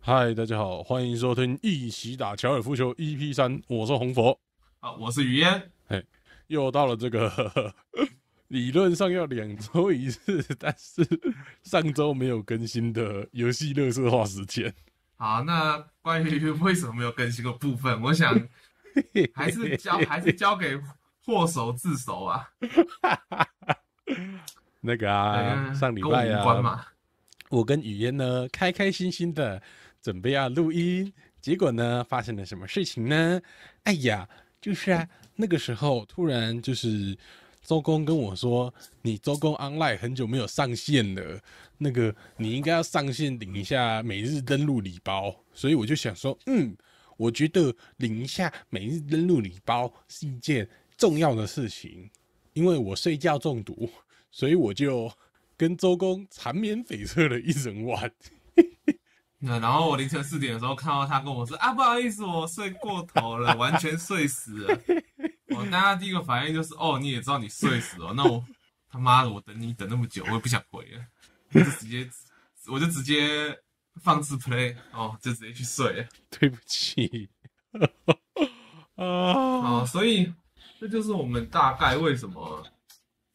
嗨，大家好，欢迎收听一起打高尔夫球 EP 三，我是红佛，好，我是雨嫣。又到了这个 理论上要两周一次，但是上周没有更新的游戏乐色化时间。好，那关于为什么没有更新的部分，我想 还是交还是交给祸首自首啊。那个啊，嗯上礼拜啊。我跟雨嫣呢开开心心的准备要录音，结果呢发生了什么事情呢？哎呀，就是啊，那个时候突然就是周公跟我说，你周公 online 很久没有上线了，那个你应该要上线领一下每日登录礼包，所以我就想说，嗯，我觉得领一下每日登录礼包是一件重要的事情，因为我睡觉中毒，所以我就跟周公缠绵悱恻了一整晚。那然后我凌晨四点的时候看到他跟我说啊，不好意思，我睡过头了，完全睡死了。我大家第一个反应就是，哦，你也知道你睡死了，那我他妈的我等你等那么久，我也不想回了，我就直接我就直接放置 play，哦，就直接去睡了。对不起，啊，哦，所以这就是我们大概为什么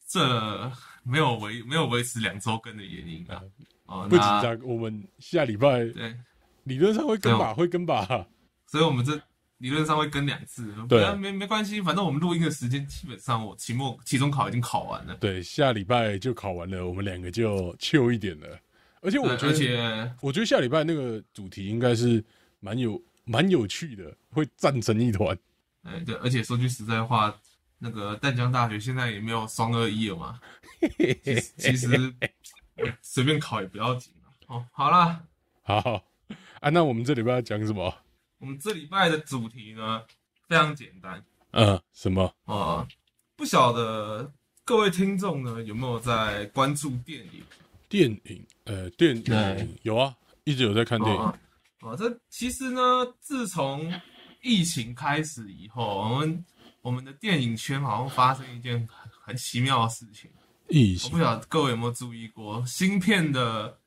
这没有维没有维持两周更的原因啊。哦，不紧张，我们下礼拜对，理论上会跟吧，会跟吧。所以我们这理论上会跟两次，对没没关系，反正我们录音的时间基本上我期末期中考已经考完了，对，下礼拜就考完了，我们两个就 chill 一点了。而且我觉得，而且我觉得下礼拜那个主题应该是蛮有蛮有趣的，会战成一团。哎对，而且说句实在话，那个淡江大学现在也没有双二一了嘛，其实其实我随便考也不要紧了。哦，好啦，好啊，那我们这礼拜要讲什么？我们这礼拜的主题呢非常简单。嗯，什么？呃，不晓得各位听众呢有没有在关注电影？电影？呃，电影有啊，一直有在看电影。哦，哦，这其实呢，自从疫情开始以后，我们我们的电影圈好像发生一件很很奇妙的事情。疫情我不晓得各位有没有注意过，芯片的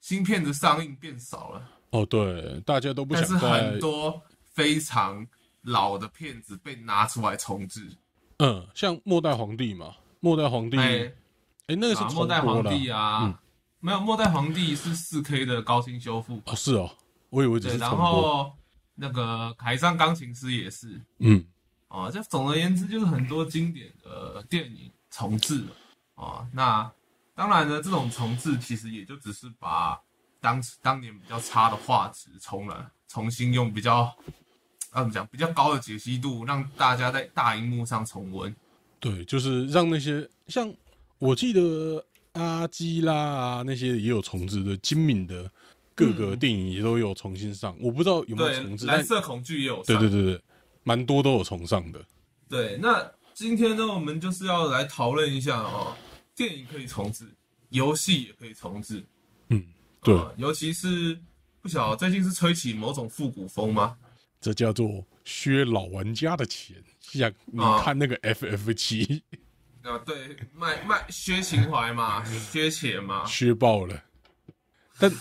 芯片的上映变少了，哦，对，大家都不想但是很多非常老的片子被拿出来重置。嗯，像末代皇帝嘛，末代皇帝，哎、哎，那个是啊，末代皇帝啊，嗯。没有，末代皇帝是四 K 的高清修复，哦，是哦，我以为只对，然是重播。后那个海上钢琴师也是，嗯，哦，这总而言之就是很多经典的电影重置了，哦，那当然呢，这种重置其实也就只是把当当年比较差的画质重了，重新用比较，要怎么讲，比较高的解析度，让大家在大荧幕上重温。对，就是让那些像我记得阿基拉啊那些也有重置的，精敏的各个电影也都有重新上，我不知道有没有重，置，蓝色恐惧也有上。对对对对，蛮多都有重上的。对，那今天呢，我们就是要来讨论一下哦，电影可以重置，游戏也可以重置。嗯，对，呃尤其是不晓得最近是吹起某种复古风吗？这叫做削老玩家的钱，像你啊看那个 FF 七啊，对，卖卖削情怀嘛，削钱嘛。削爆了，但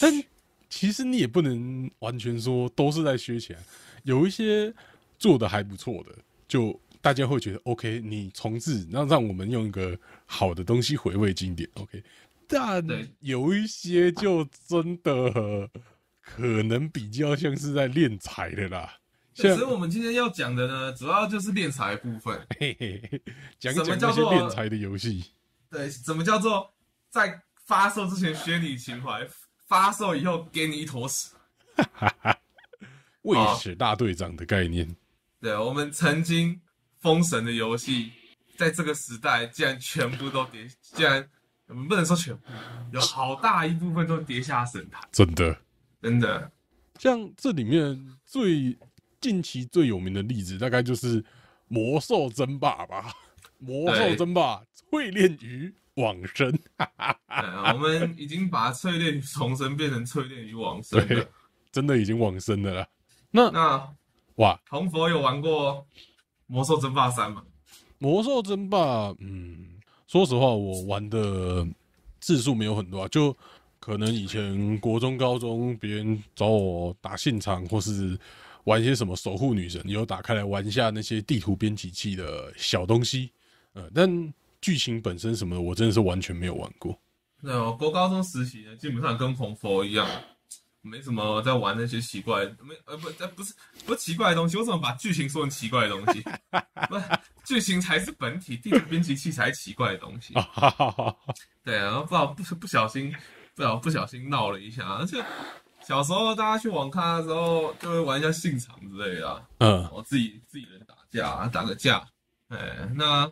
但其实你也不能完全说都是在削钱，有一些做的还不错的，就大家会觉得 OK，你重置，那让我们用一个好的东西回味经典，OK。但对有一些就真的可能比较像是在练财的啦，像所以我们今天要讲的呢，主要就是练财部分。嘿嘿嘿，讲讲那些练财的游戏。对，怎么叫做在发售之前削你情怀，发售以后给你一坨屎？卫哦士大队长的概念，对，我们曾经封神的游戏，在这个时代竟然全部都跌，竟然我们不能说全部，有好大一部分都跌下神坛，真的。真的。像这里面最近期最有名的例子，大概就是《魔兽争霸》吧，《魔兽争霸》淬炼鱼往生，对，我们已经把淬炼与重生变成淬炼与往生对了。，真的已经往生了啦。那那哇，红佛有玩过《魔兽争霸三》嘛？《魔兽争霸》，嗯，说实话，我玩的次数没有很多啊，就可能以前国中、高中别人找我打现场，或是玩一些什么守护女神，有打开来玩一下那些地图编辑器的小东西，呃，但剧情本身什么的，我真的是完全没有玩过。那，我国高中时期呢，基本上跟红佛一样，没什么在玩那些奇怪，没呃不呃不是不是奇怪的东西，我怎么把剧情说成奇怪的东西？不是剧情才是本体，地图编辑器才奇怪的东西。哈哈哈哈对啊，然后不不不小心，不小不小心闹了一下，而且小时候大家去网咖的时候，就会玩一下信场之类的、啊，嗯我自己自己人打架打个架，哎，那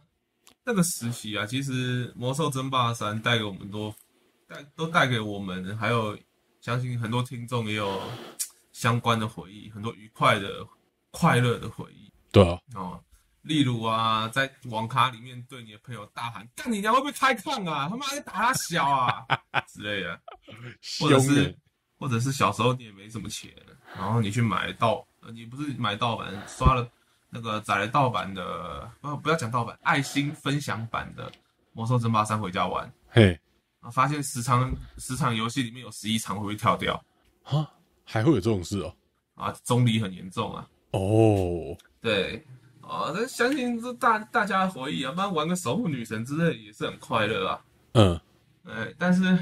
那个时期啊，其实《魔兽争霸三》带给我们多带都带给我们，还有相信很多听众也有 相关的回忆，很多愉快的、快乐的回忆对啊，哦。例如啊，在网咖里面对你的朋友大喊：“干你娘，会不会开抗啊？他妈在打他小啊！” 之类的。或者是或者是小时候你也没什么钱，然后你去买盗，呃，你不是买盗版，刷了那个载了盗版的，不不要讲盗版，爱心分享版的《魔兽争霸三》回家玩，嘿啊，发现十场十场游戏里面有十一场会被跳掉，啊，还会有这种事哦？啊，中离很严重啊，哦，对，啊，那相信这大大家的回忆啊，不然玩个守护女神之类也是很快乐啊，嗯，哎，但是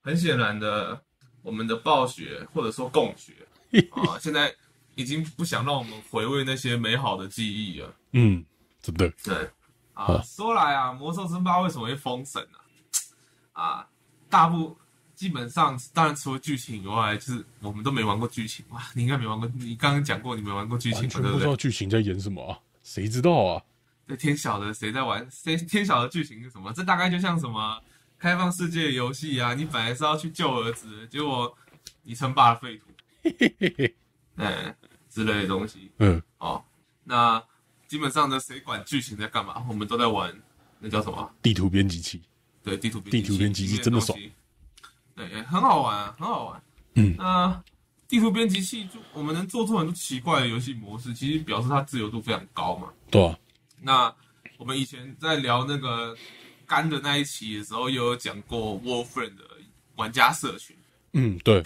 很显然的，我们的暴雪或者说共学 啊，现在已经不想让我们回味那些美好的记忆了。嗯，真的，对啊啊，说来啊，魔兽争霸为什么会封神呢、啊？大部基本上，当然除了剧情以外，就是我们都没玩过剧情哇。你应该没玩过，你刚刚讲过你没玩过剧情嘛，对不对？道剧情在演什么啊，谁知道啊？对，天晓得谁在玩，谁天晓得剧情是什么？这大概就像什么开放世界游戏啊，你本来是要去救儿子，结果你称霸了废土，嘿嘿嘿，嗯之类的东西嗯，哦。那基本上呢，谁管剧情在干嘛？我们都在玩那叫什么？地图编辑器，对，地图地图编辑器真的爽，对，也很好玩、啊，很好玩。嗯那地图编辑器就我们能做出很多奇怪的游戏模式，其实表示它自由度非常高嘛。对啊，那我们以前在聊那个干的那一期的时候，也有讲过 Warframe 的玩家社群，嗯，对，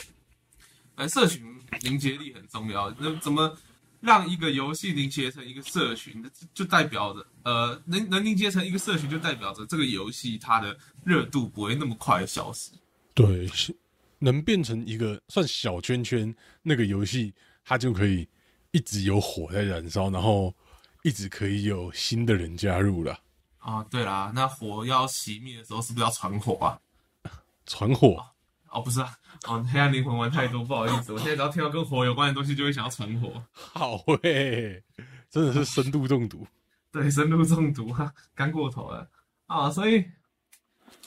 呃，社群凝结力很重要。那怎么让一个游戏凝结成一个社群，就代表着呃，能能凝结成一个社群，就代表着这个游戏它的热度不会那么快的消失。对，是能变成一个算小圈圈，那个游戏它就可以一直有火在燃烧，然后一直可以有新的人加入了。啊，对啦，那火要熄灭的时候，是不是要传火啊？传火，哦，不是啊，哦，黑暗灵魂玩太多，不好意思，我现在只要听到跟火有关的东西，就会想要传火。好诶、真的是深度中毒。对，深度中毒啊，干过头了啊！所以，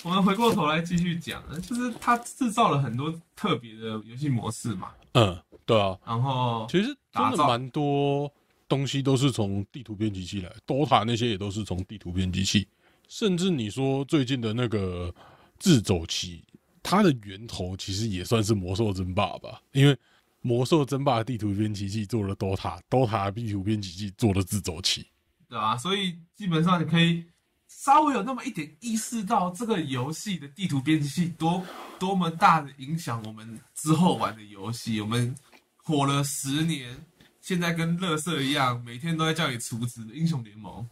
我们回过头来继续讲，就是它制造了很多特别的游戏模式嘛。嗯，对啊，然后，其实真的蛮多东西都是从地图编辑器来，DOTA 那些也都是从地图编辑器，甚至你说最近的那个自走棋，它的源头其实也算是魔兽争霸吧，因为魔兽争霸地图编辑器做了 DOTA，DOTA 地图编辑器做了自走棋。对吧、所以基本上你可以稍微有那么一点意识到这个游戏的地图编辑器多多么大的影响我们之后玩的游戏。我们火了十年，现在跟乐色一样，每天都在叫你储值英雄联盟，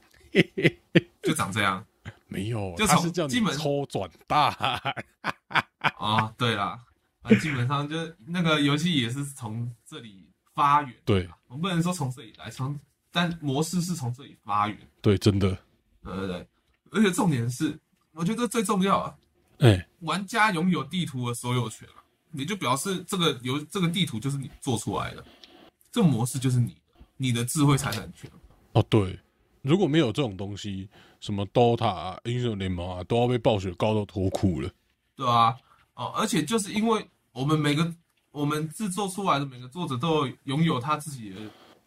就长这样。没有，就是叫你基本抽转大，哦，对啦，啊，基本上就是那个游戏也是从这里发源。对我们不能说从这里来，从但模式是从这里发源。对，真的，对对对，而且重点是，我觉得最重要啊，哎、玩家拥有地图的所有权啊，也就表示这个游这个地图就是你做出来的，这模式就是你的，你的智慧财产权。哦，对，如果没有这种东西，什么 DOTA 啊、英雄联盟啊，都要被暴雪告到脱裤了。对啊，哦，而且就是因为我们每个我们制作出来的每个作者都有拥有他自己的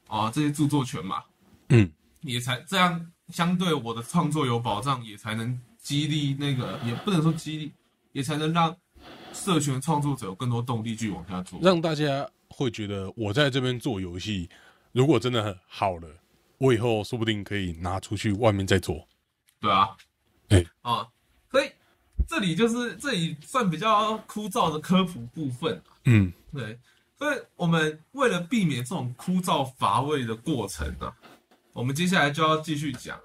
啊、这些著作权嘛，嗯，也才这样相对我的创作有保障，也才能激励那个也不能说激励，也才能让社群创作者有更多动力去往下做。让大家会觉得我在这边做游戏，如果真的很好了，我以后说不定可以拿出去外面再做。对啊，哎啊，所以这里就是这里算比较枯燥的科普部分，嗯，对，所以我们为了避免这种枯燥乏味的过程呢、我们接下来就要继续讲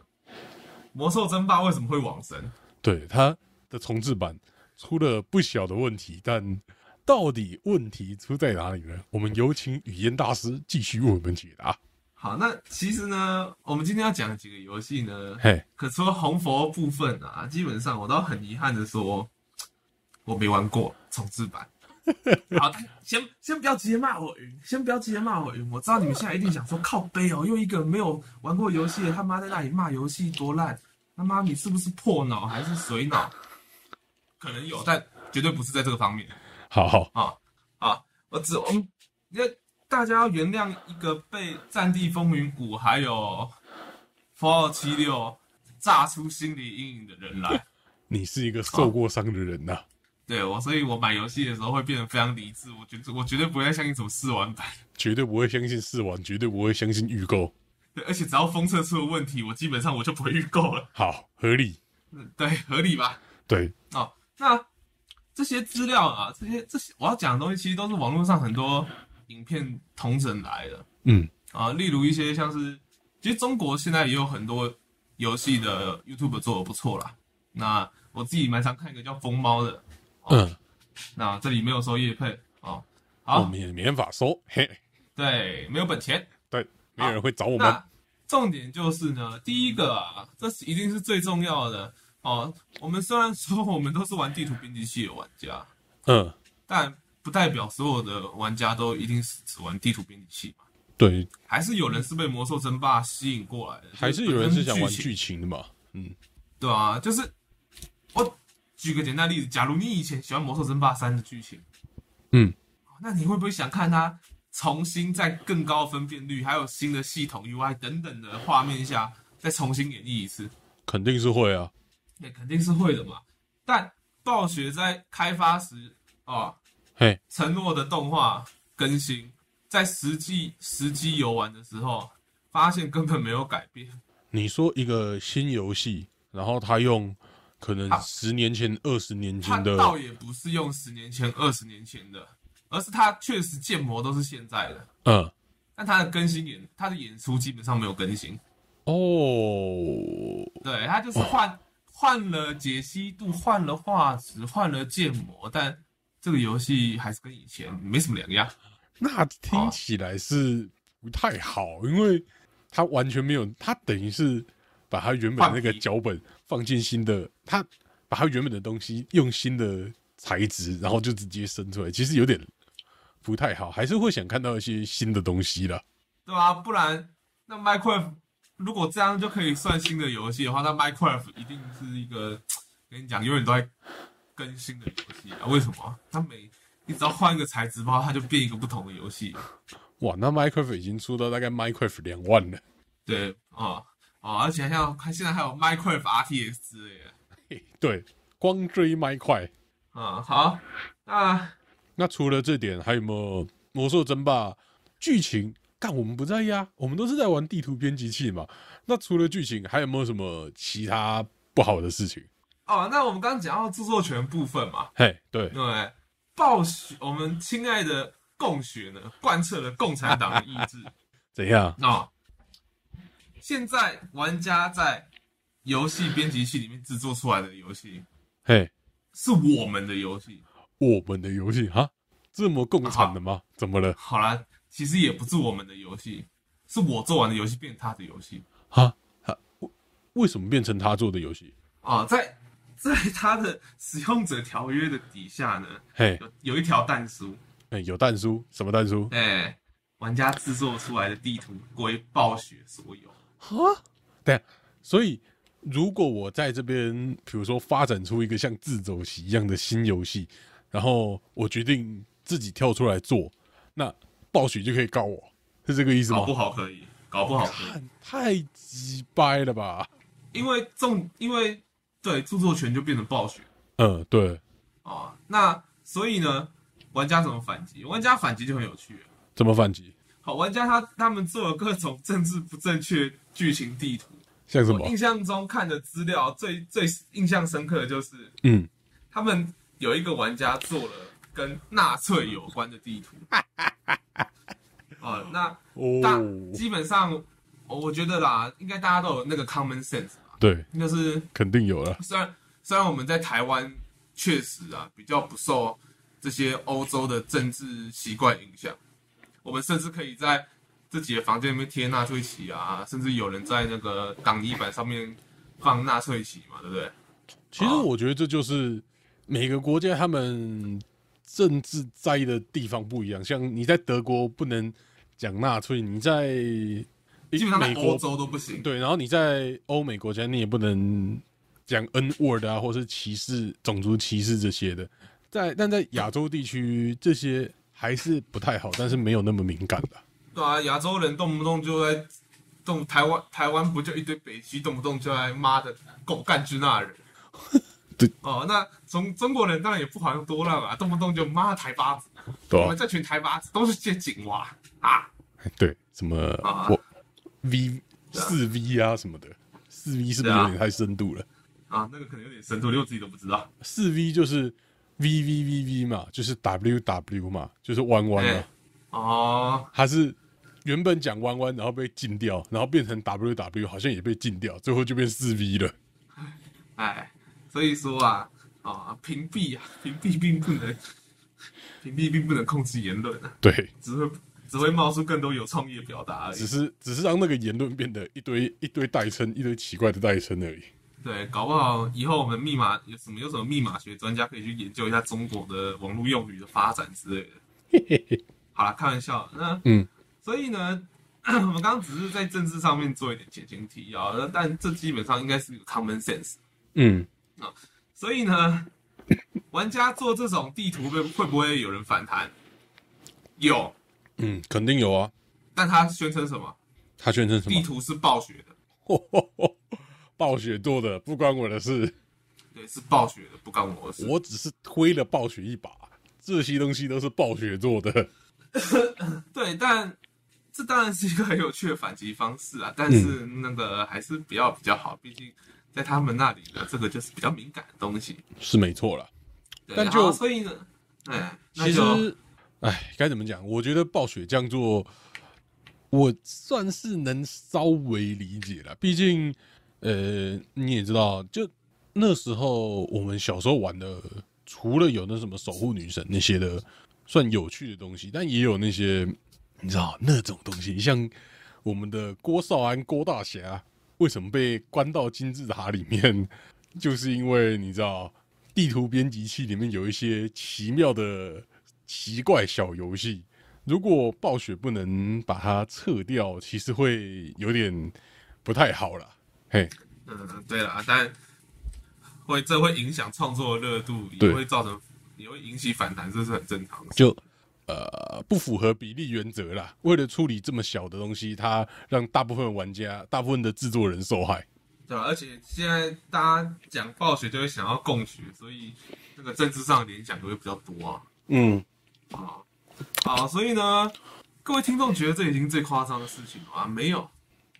魔兽争霸为什么会往神。对，它的重置版出了不小的问题，但到底问题出在哪里呢？我们有请语言大师继续为我们解答。好，那其实呢，我们今天要讲的几个游戏呢，嘿，可除了红佛部分啊，基本上我都很遗憾的说，我没玩过重置版。好，先先不要直接骂我云，先不要直接骂我云。我知道你们现在一定想说 靠背哦，用一个没有玩过游戏的他妈在那里骂游戏多烂，他妈你是不是破脑还是水脑？可能有，但绝对不是在这个方面。好好，啊啊！我只我们要大家要原谅一个被《战地风云五》还有《Fallout 七六》炸出心理阴影的人来。你是一个受过伤的人呐、对我，所以我买游戏的时候会变得非常理智。我觉得我绝对不会再相信什么试玩版。绝对不会相信试玩，绝对不会相信预购。对，而且只要封测出了问题，我基本上我就不会预购了。好，合理。嗯对，合理吧？对，哦，那这些资料啊，这些这些我要讲的东西，其实都是网络上很多影片同整来的。嗯，啊，例如一些像是，其实中国现在也有很多游戏的 YouTube 做的不错啦。那我自己蛮常看一个叫疯猫的，嗯，那这里没有收叶配哦。我好，们也没办法收，嘿，对，没有本钱。对，没有人会找我们。那重点就是呢，第一个啊，这是一定是最重要的哦。我们虽然说我们都是玩地图编辑器的玩家，嗯，但不代表所有的玩家都一定是只玩地图编辑器嘛。对，还是有人是被魔兽争霸吸引过来的，还是有人是想玩剧情的嘛？嗯，对啊，就是我举个简单例子，假如你以前喜欢《魔兽争霸三》的剧情，嗯，那你会不会想看它重新在更高分辨率，还有新的系统 UI 等等的画面下，再重新演绎一次？肯定是会啊。那肯定是会的嘛。但暴雪在开发时啊，嘿，承诺的动画更新，在实际实际游玩的时候，发现根本没有改变。你说一个新游戏，然后他用可能啊十年前、二十年前的，倒也不是用十年前、二十年前的，而是他确实建模都是现在的，嗯，但他的更新演，他的演出基本上没有更新。哦，对，他就是换换了解析度，换了画质，换了建模，但这个游戏还是跟以前没什么两样。那听起来是不太好，因为他完全没有，他等于是把他原本那个脚本放进新的，他把他原本的东西用新的材质，然后就直接生出来，其实有点不太好，还是会想看到一些新的东西啦。对吧、不然那 Minecraft 如果这样就可以算新的游戏的话，那 Minecraft 一定是一个跟你讲永远都在更新的游戏啊？为什么？它每你只要换一个材质包，它就变一个不同的游戏。哇，那 Minecraft 已经出到大概 Minecraft 两万了，对啊啊，而且像看现在还有 Minecraft RTX 之类的嘿 对，光追麦块。啊。好，那那除了这点，还有没有魔兽争霸剧情？干，我们不在意啊，我们都是在玩地图编辑器嘛。那除了剧情，还有没有什么其他不好的事情？哦，那我们刚刚讲到著作权部分嘛，嘿，对，对？暴雪，我们亲爱的共学呢，贯彻了共产党的意志。怎样？哦，现在玩家在游戏编辑器里面制作出来的游戏，嘿，是我们的游戏。我们的游戏哈，这么共产的吗？怎么了？好啦，其实也不是我们的游戏，是我做完的游戏变他的游戏哈，哈，为为什么变成他做的游戏？啊、在在他的使用者条约的底下呢，嘿，有有一条弹书，哎，有蛋书，什么蛋书？哎、玩家制作出来的地图归暴雪所有。哈，对啊，所以如果我在这边，比如说发展出一个像自走棋一样的新游戏，然后我决定自己跳出来做，那暴雪就可以告我，是这个意思吗搞？不好可以，搞不好可以，太鸡掰了吧？因为重，因为对著作权就变成暴雪嗯，对，哦。那所以呢，玩家怎么反击？玩家反击就很有趣了。怎么反击？好，玩家他他们做了各种政治不正确剧情地图。像什么？我印象中看的资料最最印象深刻的就是，嗯，他们有一个玩家做了跟纳粹有关的地图。哦，那大哦，基本上，我我觉得啦，应该大家都有那个 common sense 吧，对，那是肯定有了。虽然虽然我们在台湾确实啊比较不受这些欧洲的政治习惯影响，我们甚至可以在自己的房间里面贴纳粹旗啊，甚至有人在那个挡泥板上面放纳粹旗嘛，对不对？其实我觉得这就是每个国家他们政治在意的地方不一样。像你在德国不能讲纳粹，你在基本上在美国欧洲都不行。对，然后你在欧美国家你也不能讲 N word 啊，或是歧视、种族歧视这些的。在但在亚洲地区，这些还是不太好，但是没有那么敏感的。对啊，亚洲人动不动就在动台湾，台湾不就一堆北西，动不动就在妈的狗干支那人。对哦，那中中国人当然也不遑多让啊，动不动就妈台巴子，我们？这群台巴子都是些井蛙啊。对，什么啊我 V 四 V 啊什么的，四 V 是不是有点太深度了？啊，那个可能有点深度，连我自己都不知道。四 V 就是 V V V V 嘛，就是 W W 嘛，就是弯弯嘛哎。哦，它是原本讲弯弯，然后被禁掉，然后变成 W W，好像也被禁掉，最后就变四 V 了。哎，所以说啊，啊，屏蔽啊，屏蔽并不能，屏蔽并不能控制言论啊，对，只会只会冒出更多有创意的表达而已只。是只是让那个言论变得一堆一堆代称，一堆奇怪的代称而已。对，搞不好以后我们密码有什么有什么密码学专家可以去研究一下中国的网络用语的发展之类的。好了，开玩笑。那嗯，所以呢，我们刚刚只是在政治上面做一点前情提要，那但这基本上应该是一个 common sense。嗯，啊所以呢，玩家做这种地图会会不会有人反弹？有，嗯，肯定有啊。但他宣称什么？他宣称什么地？图是暴雪的，暴雪做的，不关我的事，对，是暴雪的，不关我的事。我只是推了暴雪一把。这些东西都是暴雪做的。对，但这当然是一个很有趣的反击方式啊，但是嗯那个还是比较比较好，毕竟在他们那里呢，这个就是比较敏感的东西。是没错了。对但就所以呢，哎，那其就实，哎，该怎么讲？我觉得暴雪这样做，我算是能稍微理解了。毕竟，呃，你也知道，就那时候我们小时候玩的，除了有那什么守护女神那些的，算有趣的东西，但也有那些你知道那种东西，像我们的郭少安郭大侠，为什么被关到金字塔里面？就是因为你知道，地图编辑器里面有一些奇妙的奇怪小游戏，如果暴雪不能把它撤掉，其实会有点不太好了。嘿，嗯，对了，但会这会影响创作的热度，也会造成也会引起反弹，这是很正常的。就呃不符合比例原则啦。为了处理这么小的东西，它让大部分玩家、大部分的制作人受害。对吧？而且现在大家讲暴雪就会想要共学，所以那个政治上的联想就会比较多啊。嗯，啊，好，所以呢，各位听众觉得这已经最夸张的事情了吗？没有，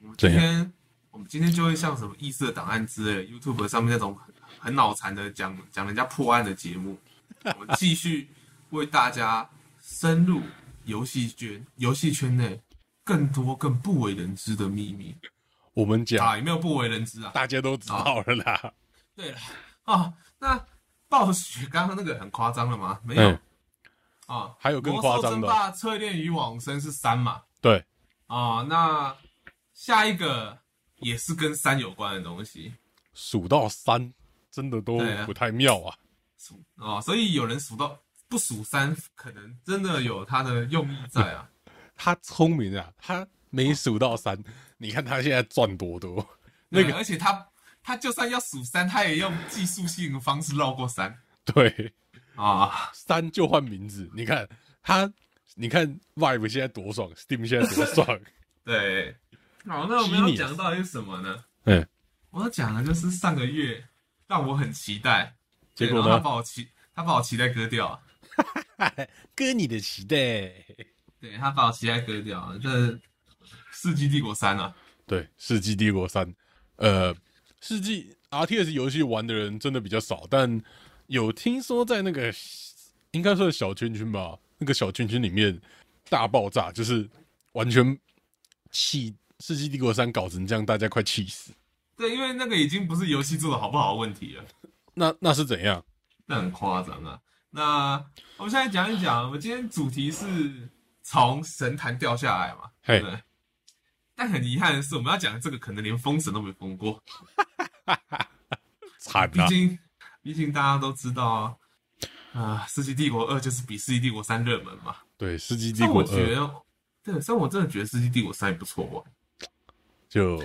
我们今天我们今天就会像什么异色档案之类，YouTube 上面那种很很脑残的讲讲人家破案的节目，我们继续为大家深入游戏圈游戏圈内更多更不为人知的秘密我们讲啊，有没有不为人知啊？大家都知道了啦。对了，啊，那暴雪刚刚那个很夸张了吗？没有嗯，啊，还有更夸张的魔兽争霸淬炼与往生是三嘛？对，啊，那下一个也是跟三有关的东西数到三真的都不太妙啊。数啊，所以有人数到不数三，可能真的有他的用意在啊。他聪明啊，他没数到三，你看他现在赚多多。那个而且他他就算要数三，他也用技术性的方式绕过三对，啊。三就换名字。你看他，你看 Vive 现在多爽，Steam 现在多爽。对，好，那我们要讲到底是什么呢？嗯，我要讲的就是上个月让我很期待，结果他把我期他把我期待割掉了。割你的期待。对他把我期待割掉了，这《世纪帝国三》啊，对，《世纪帝国三》，呃，世纪 RTS 游戏玩的人真的比较少，但有听说在那个应该说是小圈圈吧，那个小圈圈里面大爆炸，就是完全气《世纪帝国三》搞成这样，大家快气死。对，因为那个已经不是游戏做的好不好的问题了，那那是怎样？那很夸张啊。那我们现在讲一讲，我们今天主题是从神坛掉下来嘛，嘿对不对？但很遗憾的是，我们要讲的这个可能连封神都没封过，惨啊！毕竟，毕竟大家都知道啊，啊，《世纪帝国二》就是比《世纪帝国三》热门嘛。对，《世纪帝国二》我觉得，对，但我真的觉得《世纪帝国三》也不错玩。就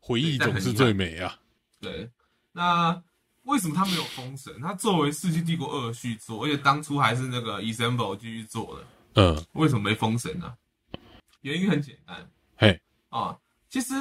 回忆总是最美啊。对，那为什么他没有封神？他作为《世纪帝国二》的续作，而且当初还是那个 Assemble 继续做的，嗯，为什么没封神呢？原因很简单嘿，啊，其实，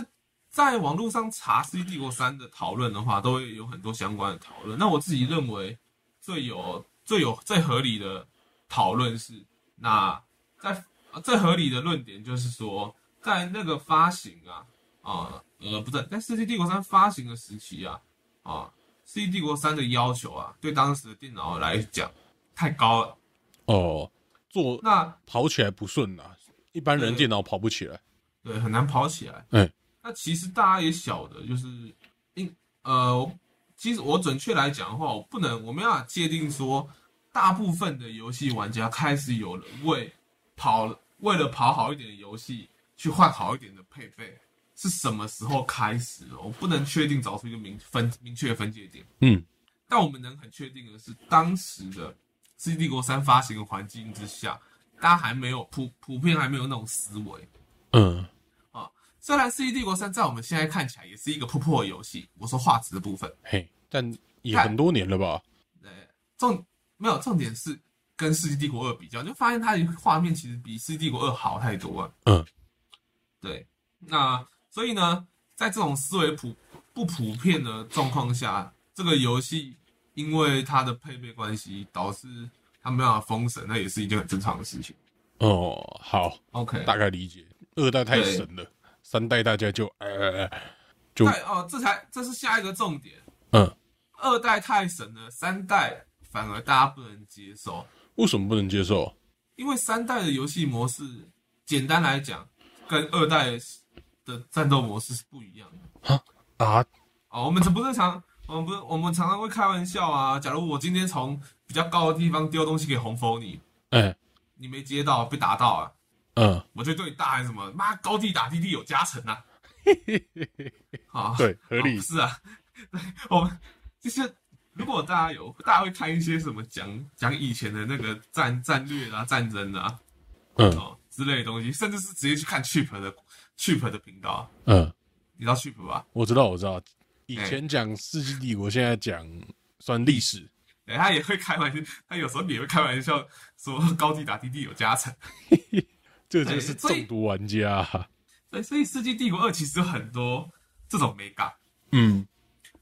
在网络上查《世纪帝国三》的讨论的话，都会有很多相关的讨论。那我自己认为最有、最有、最合理的讨论是，那在呃最合理的论点就是说，在那个发行啊啊呃不对，在《世纪帝国三》发行的时期啊啊，《世纪帝国三》的要求啊，对当时的电脑来讲太高了。哦，做那跑起来不顺啊，一般人对电脑跑不起来。对，很难跑起来。嗯，那其实大家也晓得，就是因呃，其实我准确来讲的话，我不能，我没办法界定说，大部分的游戏玩家开始有了为跑为了跑好一点的游戏去换好一点的配备，是什么时候开始的？我不能确定找出一个明分明确的分界点。嗯，但我们能很确定的是，当时的《世纪帝国三》发行的环境之下，大家还没有普普遍还没有那种思维。嗯，虽然《世纪帝国三》在我们现在看起来也是一个破破的游戏，我说画质的部分，嘿，但也很多年了吧？对，重没有重点是跟《世纪帝国二》比较，你就发现它的画面其实比《世纪帝国二》好太多了。嗯，对，那所以呢，在这种思维普不普遍的状况下，这个游戏因为它的配备关系，导致它没办法封神，那也是一件很正常的事情。哦，好，OK，大概理解。二代太神了，三代大家就呃，就对哦，这才这是下一个重点。嗯，二代太神了，三代反而大家不能接受，为什么不能接受？因为三代的游戏模式，简单来讲，跟二代的战斗模式是不一样的。啊啊，哦，我们这不是常，我们不是，我们常常会开玩笑啊。假如我今天从比较高的地方丢东西给红枫你，哎，你没接到，被打到啊，嗯，我就对你大喊什么？妈，高地打低地有加成啊！啊，对，合理哦。是啊，对，我们就是如果大家有，大家会看一些什么讲讲以前的那个战战略啊、战争啊，嗯哦之类的东西，甚至是直接去看 Chip 的 Chip 的频道，嗯，你知道 Chip 吧？我知道，我知道。以哎前讲世纪帝国，现在讲算历史。对，他也会开玩笑，他有时候也会开玩笑说高地打低地有加成。这个就是中毒玩家。啊。对，所以《世纪帝国二》其实有很多这种美感。嗯。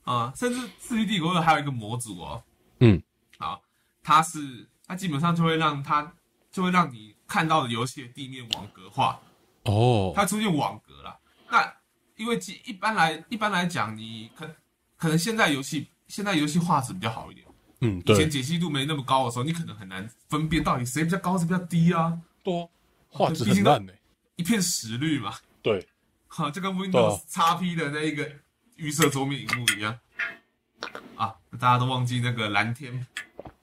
啊、甚至《世纪帝国二》还有一个模组哦，嗯，好，它是它基本上就会让它就会让你看到的游戏的地面网格化，哦，它出现网格了。那因为基一般来一般来讲，你可可能现在游戏现在游戏画质比较好一点，嗯，以前，解析度没那么高的时候，你可能很难分辨到底谁比较高，谁比较低啊，多画质很烂呢。一片石绿嘛。对，哈，就跟 Windows 啊 XP 的那一个预设桌面荧幕一样啊，大家都忘记那个蓝天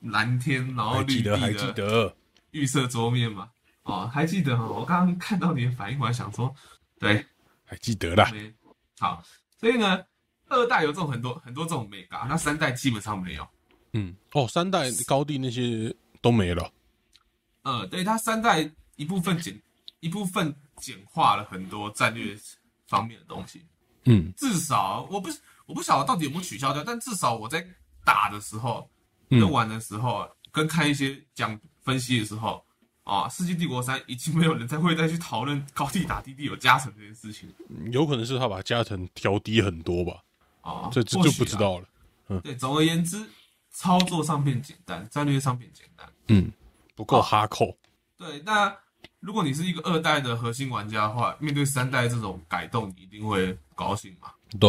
蓝天，然后还绿地的得。预设桌面嘛？哦，还记得哈？我刚刚看到你的反应，我还想说，对，还记得啦。好，所以呢，二代有这种很多很多这种美感，那三代基本上没有。嗯，哦，三代高地那些都没了。呃，对，它三代一部分简一部分简化了很多战略方面的东西。嗯至少我不我不晓得到底有没有取消掉，但至少我在打的时候、嗯跟玩的时候、跟看一些讲分析的时候，啊，《世纪帝国三》已经没有人再会再去讨论高地打低地有加成这件事情有可能是他把加成调低很多吧，啊，这这就。不知道了。嗯对，总而言之，操作上变简单，战略上变简单。嗯，不够哦哈扣。对，那如果你是一个二代的核心玩家的话，面对三代这种改动，你一定会不高兴嘛。对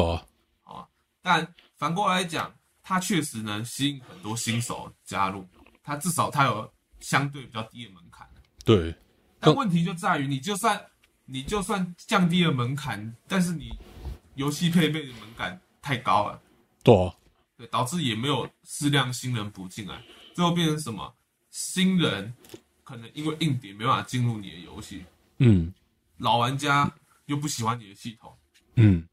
啊，但反过来讲，它确实能吸引很多新手加入，它至少它有相对比较低的门槛。对，但问题就在于，你就算你就算降低了门槛，但是你游戏配备的门槛太高了，对啊，对，导致也没有适量新人补进来，最后变成什么？新人可能因为硬碟没办法进入你的游戏，嗯老玩家又不喜欢你的系统，嗯，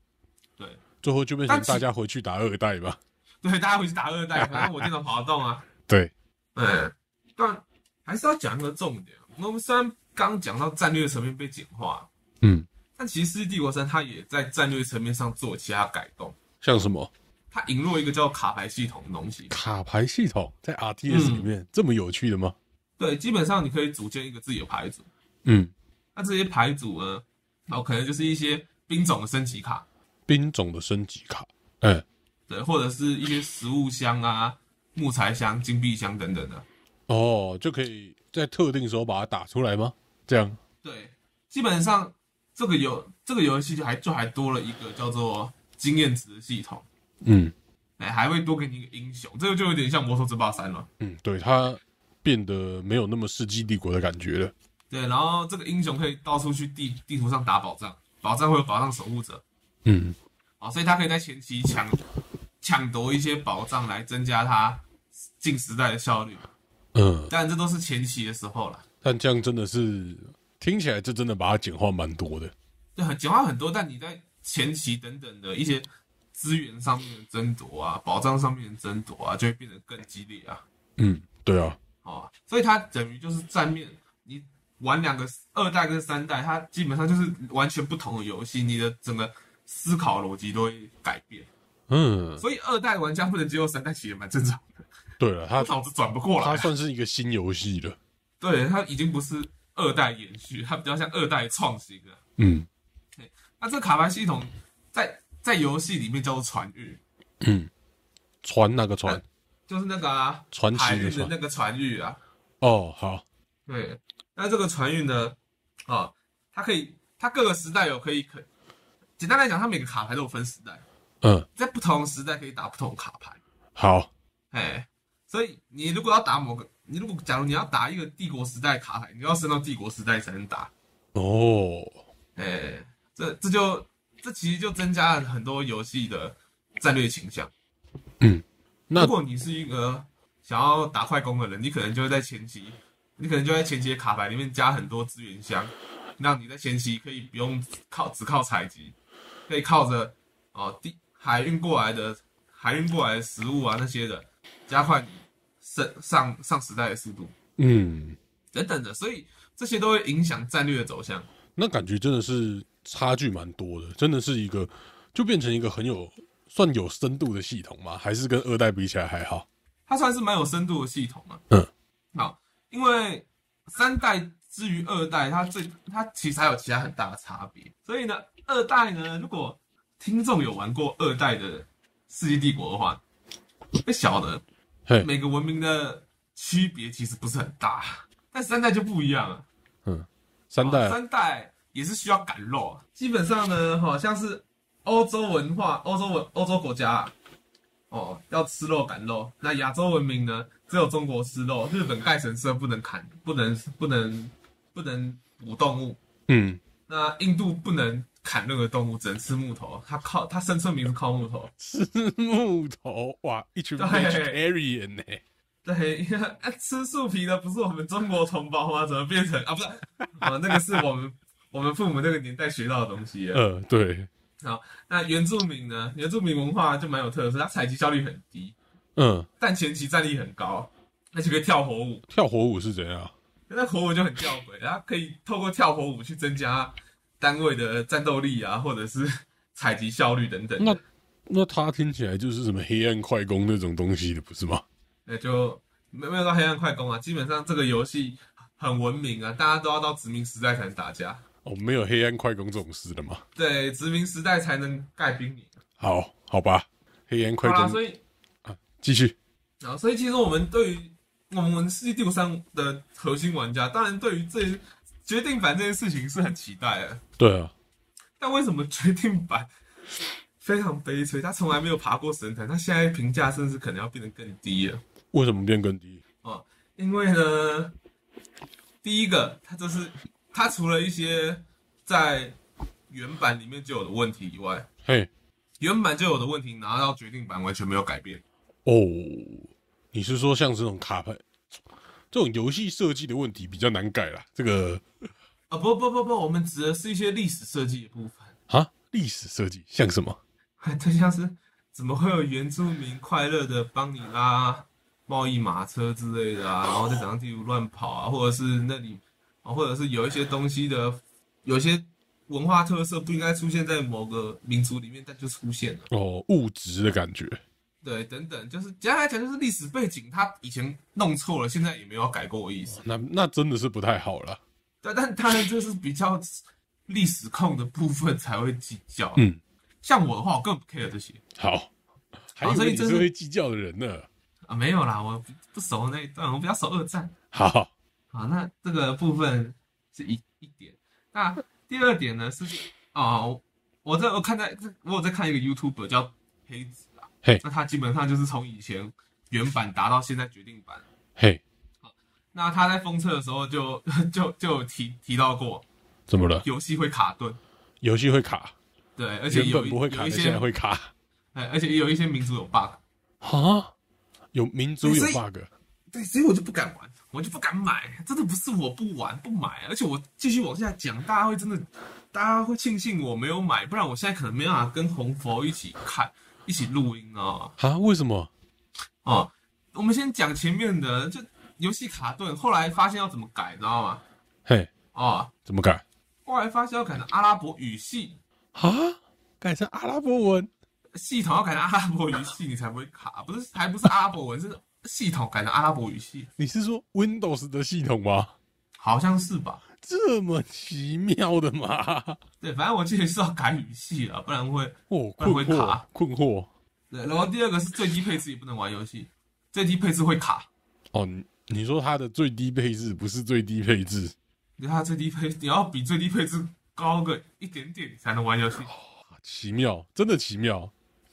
对最后就变成大家回去打二代吧。对，大家回去打二代，反正我电脑跑得动啊。对，对，但还是要讲一个重点。我们虽然刚讲到战略层面被简化，嗯，但其实《帝国三》它也在战略层面上做其他改动。像什么它引入一个叫卡牌系统的东西。卡牌系统在 RTS 里面、这么有趣的吗？对，基本上你可以组建一个自己的牌组。嗯，那这些牌组呢，哦，可能就是一些兵种的升级卡，兵种的升级卡，哎、对，或者是一些食物箱啊、木材箱、金币箱等等的。哦，就可以在特定时候把它打出来吗？这样，对，基本上这个游这个游戏就还就还多了一个叫做经验值的系统，嗯哎，还会多给你一个英雄，这个就有点像魔兽争霸三了。嗯，对，它变得没有那么世纪帝国的感觉了。对，然后这个英雄可以到处去地地图上打宝藏，宝藏会有宝藏守护者，嗯好，所以他可以在前期抢抢夺一些宝藏来增加他进时代的效率。嗯，当然，这都是前期的时候了，但这样真的是听起来，这真的把它简化蛮多的。对很简化很多。但你在前期等等的一些资源上面的争夺啊，宝藏上面的争夺啊，就会变得更激烈啊。嗯，对啊，哦，所以它等于就是站面，你玩两个二代跟三代，它基本上就是完全不同的游戏，你的整个思考逻辑都会改变。嗯，所以二代玩家不能接受三代，其实也蛮正常的，对了，他脑子转不过来。他算是一个新游戏了。对，他已经不是二代延续，他比较像二代创新了。嗯那这卡牌系统在在游戏里面叫做传域，嗯，船那个船？就是那个啊传奇的船运的那个传运啊。哦，好，对，那这个传运呢，啊，它可以，它各个时代有可以可，简单来讲，它每个卡牌都有分时代，嗯，在不同时代可以打不同卡牌。好，哎，所以你如果要打某个，你如果假如你要打一个帝国时代卡牌，你要升到帝国时代才能打。哦，哎，这这就这其实就增加了很多游戏的战略倾向。那如果你是一个想要打快攻的人，你可能就会在前期，你可能就在前期的卡牌里面加很多资源箱，让你在前期可以不用靠只靠采集，可以靠着哦地海运过来的海运过来的食物啊那些的，加快你上上上时代的速度嗯，等等的，所以这些都会影响战略的走向。那感觉真的是差距蛮多的，真的是一个就变成一个很有算有深度的系统吗？还是跟二代比起来还好？它算是蛮有深度的系统啊。嗯，好，因为三代之于二代，它最它其实还有其他很大的差别。所以呢，二代呢，如果听众有玩过二代的《世纪帝国》的话，会晓得，每个文明的区别其实不是很大，但三代就不一样了。嗯三代哦三代也是需要赶肉，基本上呢，好像是欧洲文化、欧洲文、欧洲国家、啊，哦，要吃肉赶肉。那亚洲文明呢，只有中国吃肉，日本盖神社不能砍，不能不能不能捕动物。嗯，那印度不能砍任何动物，只能吃木头。他靠他生存名是靠木头。吃木头哇，一群对 vegetarian 呢、对，啊 吃树皮的不是我们中国同胞吗？怎么变成啊？不是，啊，那个是我们我们父母那个年代学到的东西嗯。呃，对，那原住民呢？原住民文化就蛮有特色，它采集效率很低，嗯，但前期战力很高，而且可以跳火舞。跳火舞是怎样？那火舞就很吊诡，它可以透过跳火舞去增加单位的战斗力啊，或者是采集效率等等。那那它听起来就是什么黑暗快攻那种东西的，不是吗？那就没没有到黑暗快攻啊，基本上这个游戏很文明啊，大家都要到殖民时代才能打架，哦，没有黑暗快攻这种事的吗？对，殖民时代才能盖兵营。好，好吧，黑暗，快攻所以继续。啊，所以其实我们对于我们《世纪帝国三》的核心玩家，当然对于这决定版这件事情是很期待的。对啊，但为什么决定版非常悲催，他从来没有爬过神坛，他现在评价甚至可能要变得更低了。为什么变更低？哦，因为呢，第一个，他这是他除了一些在原版里面就有的问题以外，嘿，原版就有的问题拿到决定版完全没有改变。哦，你是说像这种卡牌，这种游戏设计的问题比较难改啦？这个啊、不不不不，我们指的是一些历史设计的部分，啊，历史设计像什么？就像是怎么会有原住民快乐的帮你拉贸易马车之类的啊，然后在掌上地图乱跑啊，或者是那里，啊，或者是有一些东西的，有一些文化特色不应该出现在某个民族里面，但就出现了。哦，物质的感觉。对，等等，就是简单来讲，就是历史背景，他以前弄错了，现在也没有改过的意思。那那真的是不太好了。对，但当然就是比较历史控的部分才会计较。嗯，像我的话，我根本不 care 这些好，还以为你所以这是是会计较的人呢。啊，没有啦，我不不熟那一段，我比较熟二战。好，好，那这个部分是一一点。那第二点呢是哦，我在我看在我有在看一个 YouTube 叫黑子啊，嘿那他基本上就是从以前原版达到现在决定版。嘿，那他在封测的时候就就就有提提到过，怎么了？游戏会卡顿，游戏会卡，对，而且有本不会卡，有一些现在会卡。哎，而且也有一些民族有 bug，啊？有民族有 bug？对，所以我就不敢玩，我就不敢买，真的不是我不玩不买，而且我继续往下讲，大家会真的，大家会庆幸我没有买，不然我现在可能没办法跟红佛一起看，一起录音啊。啊？为什么？哦，我们先讲前面的，就游戏卡顿，后来发现要怎么改，知道吗？嘿，哦，怎么改？后来发现要改成阿拉伯语系，啊？改成阿拉伯文？系统要改成阿拉伯语系，你才不会卡，不是，还不是阿拉伯文，是系统改成阿拉伯语系，你是说 Windows 的系统吗？好像是吧？这么奇妙的吗？对，反正我记得是要改语系了，不然会。哦，不然会卡，困惑。对，然后第二个是最低配置也不能玩游戏，最低配置会卡。哦，你你说它的最低配置不是最低配置？你看它最低配，你要比最低配置高个一点点，你才能玩游戏。奇妙，真的奇妙。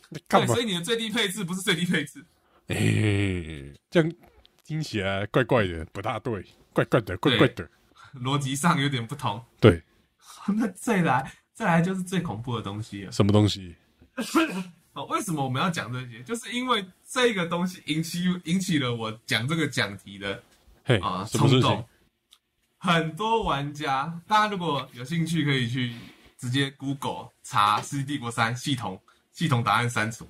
对，嘛所？以你的最低配置不是最低配置。哎、这样听起来怪怪的，不大对，怪怪的，怪怪的。逻辑上有点不同。对，那再来，再来就是最恐怖的东西了。什么东西？哦，为什么我们要讲这些？就是因为这个东西引起引起了我讲这个讲题的嘿，啊冲动？。很多玩家，大家如果有兴趣，可以去直接 Google 查《世纪帝国三》系统系统答案删除。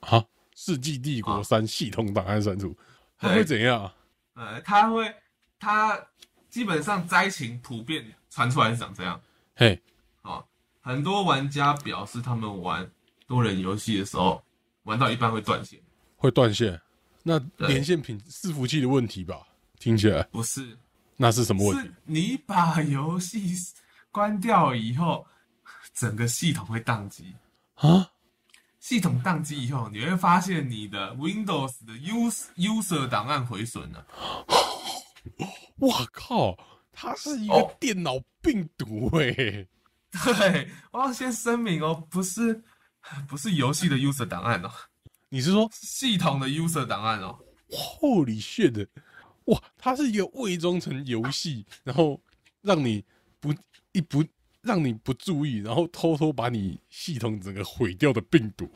啊，《世纪帝国三》系统档案删除，它对会怎样？呃，它会，它基本上灾情普遍传出来是长这样嘿，啊、很多玩家表示他们玩多人游戏的时候，玩到一半会断线，会断线。那对连线品伺服器的问题吧？听起来不是，那是什么问题？是你把游戏关掉以后，整个系统会宕机。啊？系统宕机以后，你会发现你的 Windows 的 user user 档案毁损了。我靠！它是一个哦电脑病毒哎、对，我要先声明哦，不是不是游戏的 user 档案哦，你是说系统的 user 档案哦。Holy shit！哇，它是一个伪装成游戏，然后让你不一不让你不注意，然后偷偷把你系统整个毁掉的病毒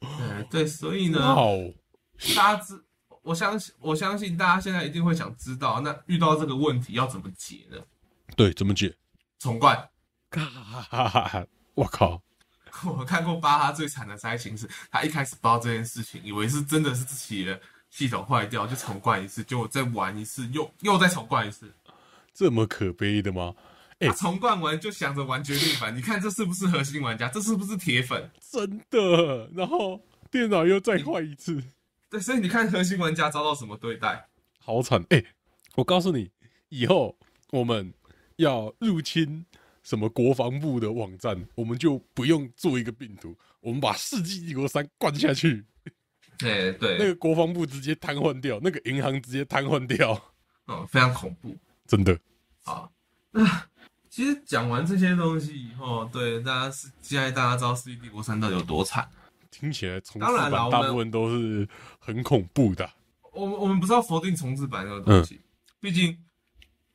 哎、对对，所以呢，哇哦，大家知，我相信我相信大家现在一定会想知道，那遇到这个问题要怎么解呢？对，怎么解？重灌。嘎，我靠！我看过巴哈最惨的灾情是，他一开始不知道这件事情，以为是真的是自己的系统坏掉，就重灌一次，结果再玩一次，又又再重灌一次。这么可悲的吗？哎他重冠完就想着玩决定版，你看这是不是核心玩家？这是不是铁粉？真的，然后电脑又再坏一次，对，所以你看核心玩家遭到什么对待？好惨！哎、我告诉你，以后我们要入侵什么国防部的网站，我们就不用做一个病毒，我们把《世纪帝国三》灌下去，对对，那个国防部直接瘫痪掉，那个银行直接瘫痪掉，嗯，非常恐怖真的。啊。那其实讲完这些东西以后，对大家是现在大家知道《世纪帝国三》到底有多惨。听起来重置版大部分都是很恐怖的。我们我们不是要否定重置版这个东西，毕竟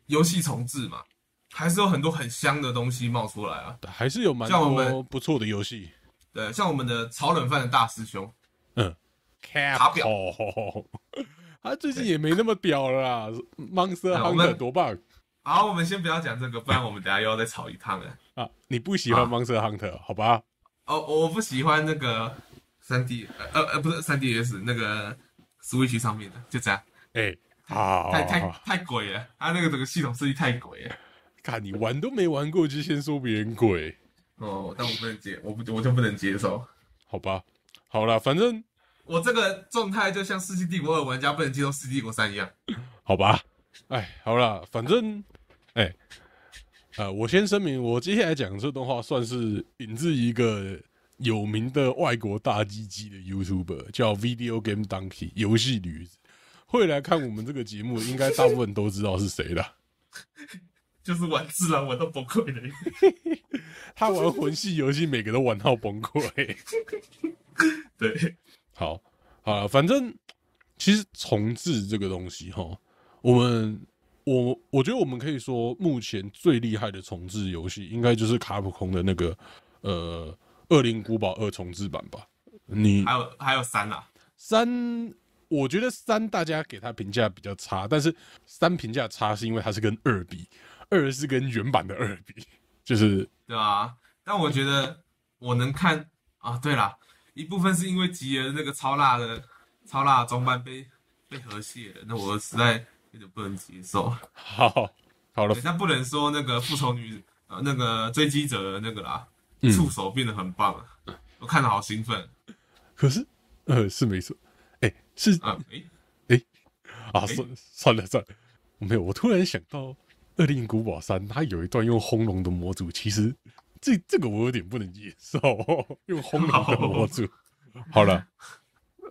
游戏重置嘛，还是有很多很香的东西冒出来啊。还是有蛮像我多们不错的游戏。对，像我们的炒冷饭的大师兄，嗯，卡表 他最近也没那么屌了啦，Monster 哎我 Hunter 多棒好，我们先不要讲这个，不然我们等下又要再吵一趟了。啊！你不喜欢啊 Monster Hunter 好吧？哦，我不喜欢那个三 D，呃呃，不是三 DS 那个 Switch 上面的，就这样，哎，好，太太太鬼了，它那个整个系统设计太鬼了。看你玩都没玩过，就先说别人鬼，哦，但我不能接，我不我就不能接受。好吧？好了，反正我这个状态就像《世纪帝国二》玩家不能接受《世纪帝国三》一样。好吧，哎，好啦，反正，哎，呃，我先声明，我接下来讲这段话算是引自一个有名的外国大鸡鸡的 YouTuber，叫 Video Game Donkey 游戏驴子。会来看我们这个节目，应该大部分都知道是谁了。就是玩自然玩到崩溃的。他玩魂系游戏，每个都玩到崩溃。对，好，好了，反正其实重置这个东西哈，我们我我觉得我们可以说，目前最厉害的重置游戏，应该就是卡普空的那个呃《恶灵古堡二》重置版吧。你还有还有三啊，三，我觉得三大家给他评价比较差，但是三评价差是因为它是跟二比，二是跟原版的二比，就是对啊？但我觉得我能看啊，对啦，一部分是因为吉尔那个超辣的超辣的装扮被被和谐了，那我实在有点不能接受。好好了对，但不能说那个复仇女呃那个追击者的那个啦，嗯触手变得很棒啊，我看了好兴奋可是呃是没错，哎、是啊！诶，啊，算算了算了，没有。我突然想到《恶灵古堡三》，它有一段用轰龙的模组，其实这这个我有点不能接受，用轰龙的模组。好了，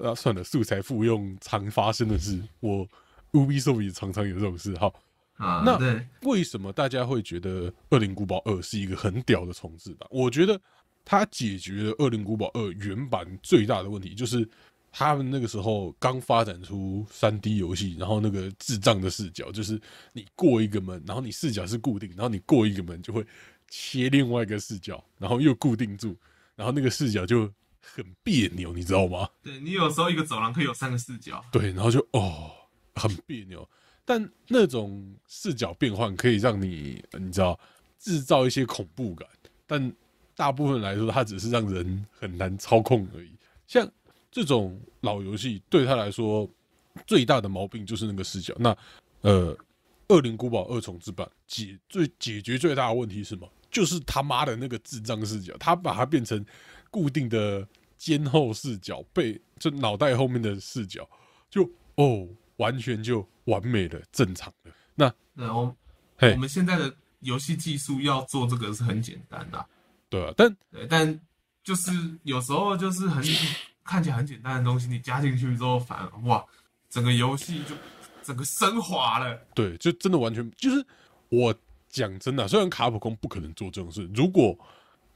啊，算了，素材复用常发生的事，我 Ubisoft 也常常有这种事。好，啊，那，为什么大家会觉得《恶灵古堡二》是一个很屌的重置版？我觉得它解决了《恶灵古堡二》原版最大的问题，就是他们那个时候刚发展出三 D 游戏，然后那个智障的视角，就是你过一个门，然后你视角是固定，然后你过一个门就会切另外一个视角，然后又固定住，然后那个视角就很别扭，你知道吗？对你有时候一个走廊可以有三个视角，对，然后就哦，很别扭。但那种视角变换可以让你，你知道，制造一些恐怖感。但大部分来说，它只是让人很难操控而已。像这种老游戏，对他来说最大的毛病就是那个视角。那呃，《恶灵古堡二重置版》解最解决最大的问题是什么？就是他妈的那个智障视角，他把它变成固定的肩后视角，背就脑袋后面的视角，就哦，完全就完美的正常的。那对，我嘿我们现在的游戏技术要做这个是很简单的啊、对啊，但对，但就是有时候就是很看起来很简单的东西，你加进去之后，反而哇，整个游戏就整个升华了。对，就真的完全就是我讲真的啊，虽然卡普空不可能做这种事，如果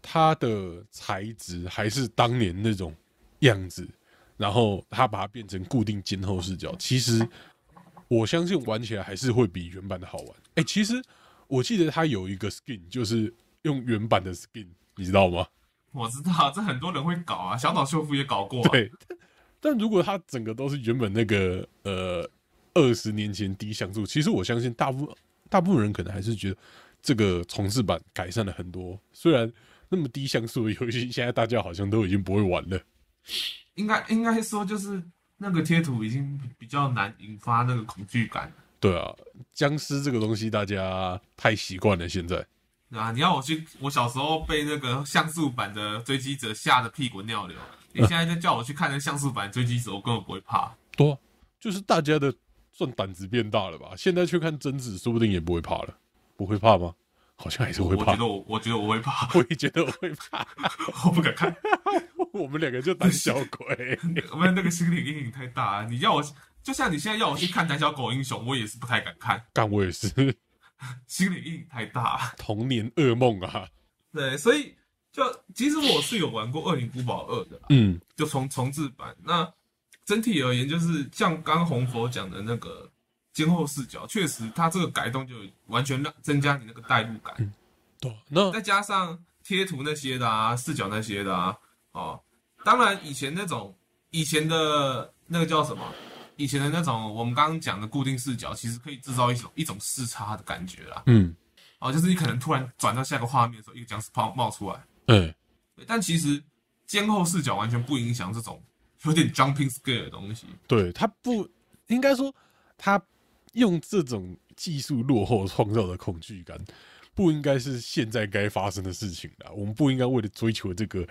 它的材质还是当年那种样子，然后他把它变成固定肩后视角，其实我相信玩起来还是会比原版的好玩。哎、其实我记得它有一个 skin，就是用原版的 skin，你知道吗？我知道这很多人会搞啊，小岛秀夫也搞过、啊。对，但如果它整个都是原本那个呃二十年前低像素，其实我相信大部大部分人可能还是觉得这个重置版改善了很多。虽然那么低像素的游戏，现在大家好像都已经不会玩了。应该应该说就是那个贴图已经比比较难引发那个恐惧感。对啊，僵尸这个东西大家太习惯了，现在啊，你要我去，我小时候被那个像素版的追击者吓得屁滚尿流。你现在就叫我去看那像素版追击者，我根本不会怕。多、啊、就是大家的算胆子变大了吧？现在去看贞子，说不定也不会怕了，不会怕吗？好像还是会怕我觉。得我，我觉得我会怕，我也觉得我会怕，我不敢看。我们两个就胆小鬼。我们那个心理阴影太大了。你要我，就像你现在要我去看《胆小狗英雄》，我也是不太敢看。干我也是，心理阴影太大。童年噩梦啊，对，所以就其实我是有玩过《恶灵古堡二》的啦，嗯就重重置版。那整体而言，就是像刚红佛讲的那个监后视角，确实它这个改动就完全让增加你那个代入感，对，那再加上贴图那些的啊，视角那些的啊，哦，当然以前那种以前的那个叫什么？以前的那种我们刚刚讲的固定视角，其实可以制造一种一种视差的感觉啦。嗯哦，就是你可能突然转到下一个画面的时候，一个僵尸泡冒出来，哎、对但其实监后视角完全不影响这种有点 jumping scare 的东西。对他不应该说他用这种技术落后创造的恐惧感，不应该是现在该发生的事情啦。我们不应该为了追求这个，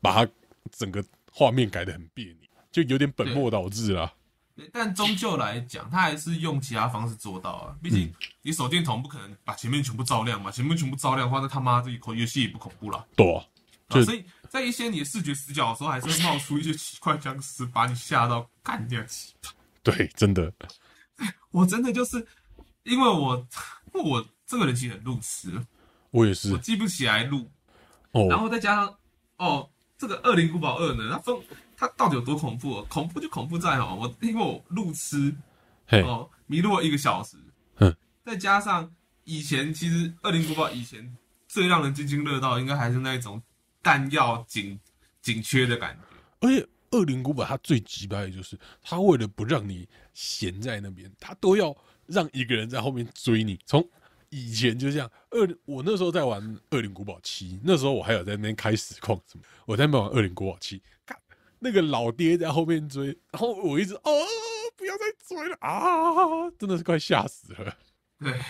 把它整个画面改的很别扭，就有点本末倒置啦。对但终究来讲，他还是用其他方式做到啊。毕竟你手电筒不可能把前面全部照亮嘛，前面全部照亮的话，那他妈这一口游戏也不恐怖了。对啊，啊，所以在一些你的视觉死角的时候，还是会冒出一些奇怪僵尸，把你吓到干掉起。对，真的，我真的就是因为我我这个人其实很路痴，我也是我记不起来路，哦然哦，后再加上哦，这个《恶灵古堡二》呢，它分它到底有多恐怖、哦？恐怖就恐怖在哦，我因为我路痴，哦，迷路了一个小时，嗯，再加上以前其实《恶灵古堡》以前最让人津津乐道，应该还是那种弹药紧紧缺的感觉。而且恶灵古堡它最鸡掰的就是，它为了不让你闲在那边，它都要让一个人在后面追你。从以前就这样，二我那时候在玩《恶灵古堡七》，那时候我还有在那边开实况什么，我在那边玩《恶灵古堡七》，看那个老爹在后面追，然后我一直哦，不要再追了啊，真的是快吓死了。对，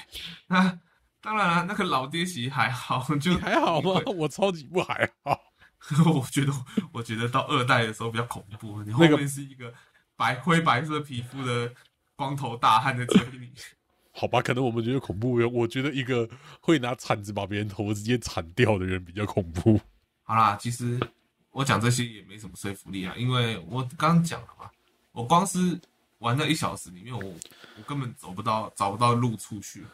那当然了，那个老爹其实还好，就还好吗？我超级不还好。我觉得，我觉得到二代的时候比较恐怖，你后那个面是一个白灰白色皮肤的光头大汉在追你。好吧，可能我们觉得恐怖，我觉得一个会拿铲子把别人头直接铲掉的人比较恐怖。好啦，其实我讲这些也没什么说服力啊，因为我刚刚讲了嘛，我光是玩了一小时里面，我我根本走不到找不到路出去。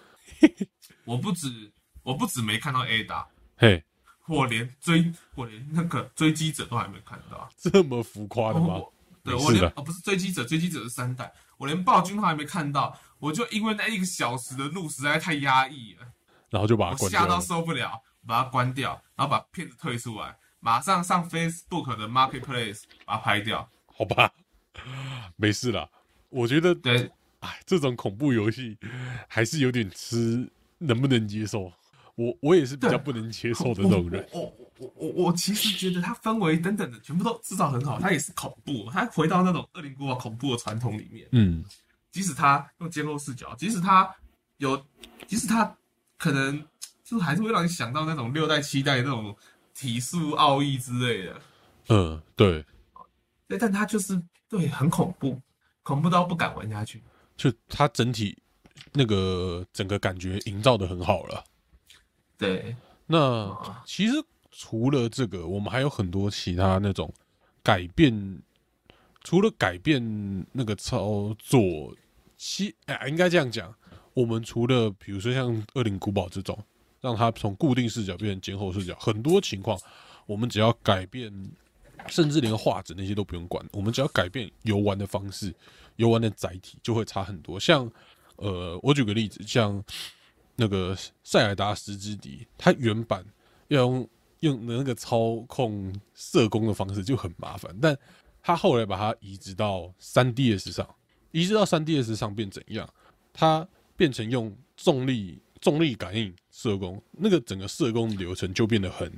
我不止我不止没看到 A 打，嘿，我连追我连那个追击者都还没看到。这么浮夸的吗？我对我连哦不是追击者，追击者是三代，我连暴君都还没看到，我就因为那一个小时的路实在太压抑了，然后就把它我吓到。受不了，把它关掉，然后把片子退出来，马上上 Facebook 的 Marketplace 把它拍掉。好吧，没事啦。我觉得，对，哎，这种恐怖游戏还是有点吃能不能接受。我我也是比较不能接受的那种人。我我我我我其实觉得它氛围等等的全部都制造很好，它也是恐怖，它回到那种恶灵古堡恐怖的传统里面。嗯，即使他用监控视角，即使他有，即使他可能就还是会让你想到那种六代、七代那种体术奥义之类的。嗯，对，对，但他就是对很恐怖，恐怖到不敢玩下去。就他整体那个整个感觉营造的很好了。对，那其实除了这个，我们还有很多其他那种改变，除了改变那个操作，其哎、应该这样讲，我们除了比如说像《恶灵古堡》这种，让它从固定视角变成监后视角，很多情况我们只要改变，甚至连画质那些都不用管，我们只要改变游玩的方式、游玩的载体，就会差很多。像呃，我举个例子，像那个塞尔达十之敌，它原版要用用那个操控射弓的方式就很麻烦，但它后来把它移植到三 DS 上，移植到三 DS 上变怎样？它变成用重力重力感应射弓，那个整个射弓流程就变得很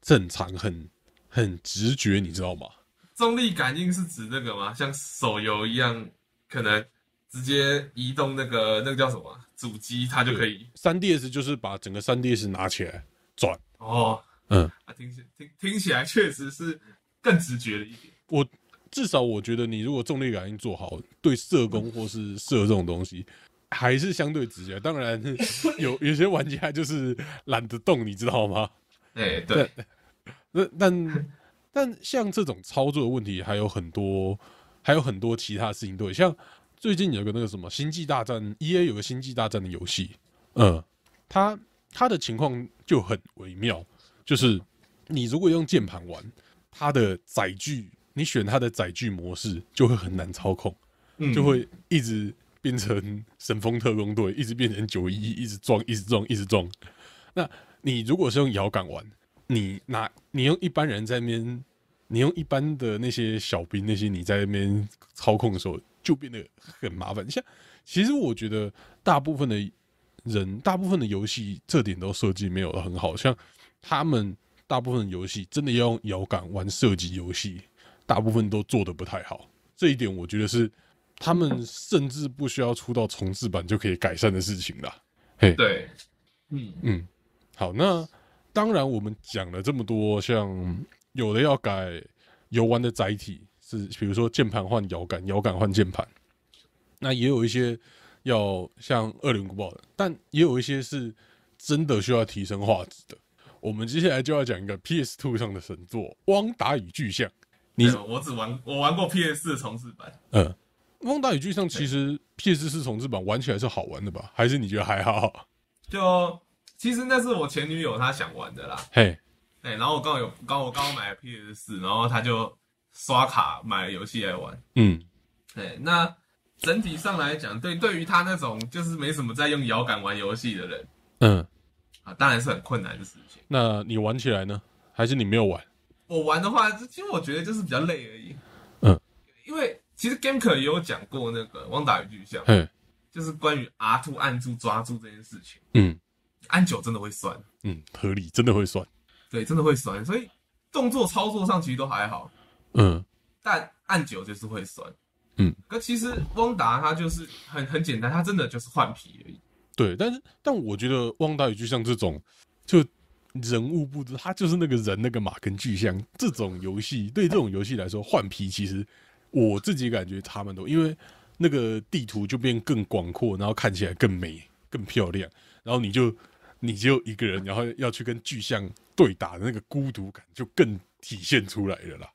正常、很很直觉，你知道吗？重力感应是指那个吗？像手游一样，可能直接移动那个那个叫什么主机，它就可以。三 DS 就是把整个三 DS 拿起来转，哦，嗯，啊，听起听听起来确实是更直觉了一点。我至少我觉得你如果重力感应做好，对射弓或是射这种东西，还是相对直接。当然 有有些玩家就是懒得动，你知道吗？哎，对，那但但像这种操作的问题还有很多，还有很多其他事情对，像最近有个那个什么《星际大战》，E A 有个《星际大战》的游戏，嗯，它它的情况就很微妙，就是你如果用键盘玩，它的载具，你选它的载具模式就会很难操控，嗯就会一直变成神风特工队，一直变成九一一，一直撞，一直撞，一直撞。那你如果是用摇杆玩，你拿你用一般人在那边，你用一般的那些小兵那些你在那边操控的时候，就变得很麻烦。像其实我觉得大部分的人，大部分的游戏这点都设计没有很好，像他们大部分的游戏真的要用摇杆玩射击游戏，大部分都做的不太好。这一点我觉得是他们甚至不需要出到重置版就可以改善的事情啦。嘿，对，嗯，嗯，好，那当然我们讲了这么多，像有的要改游玩的载体，是比如说键盘换摇杆，摇杆换键盘，那也有一些要像恶灵古堡的，但也有一些是真的需要提升画质的。我们接下来就要讲一个 PS Two 上的神作《汪达与巨像》。你我只玩我玩过 PS 四的重置版，嗯，《汪达与巨像》其实 PS 四重置版玩起来是好玩的吧？还是你觉得还好？就其实那是我前女友她想玩的啦，嘿，哎，然后我刚好有刚我刚好买了 PS 四，然后她就刷卡买了游戏来玩，嗯，对，那整体上来讲，对对于她那种就是没什么在用摇杆玩游戏的人嗯，啊，当然是很困难的事情。那你玩起来呢？还是你没有玩？我玩的话，其实我觉得就是比较累而已。嗯，因为其实 Gameker 也有讲过那个《汪达与巨像》，嗯，就是关于 R two 按住抓住这件事情，嗯。按久真的会酸，嗯，合理，真的会酸。对，真的会酸，所以动作操作上其实都还好，嗯。但按久就是会酸。嗯，可其实汪达他就是很很简单，他真的就是换皮而已。对，但是但我觉得《汪达与巨像》这种就人物布置，它就是那个人那个马跟巨像这种游戏，对这种游戏来说，换皮其实我自己感觉差蛮多，因为那个地图就变更广阔，然后看起来更美、更漂亮，然后你就你就一个人，然后要去跟巨像对打的那个孤独感就更体现出来了啦。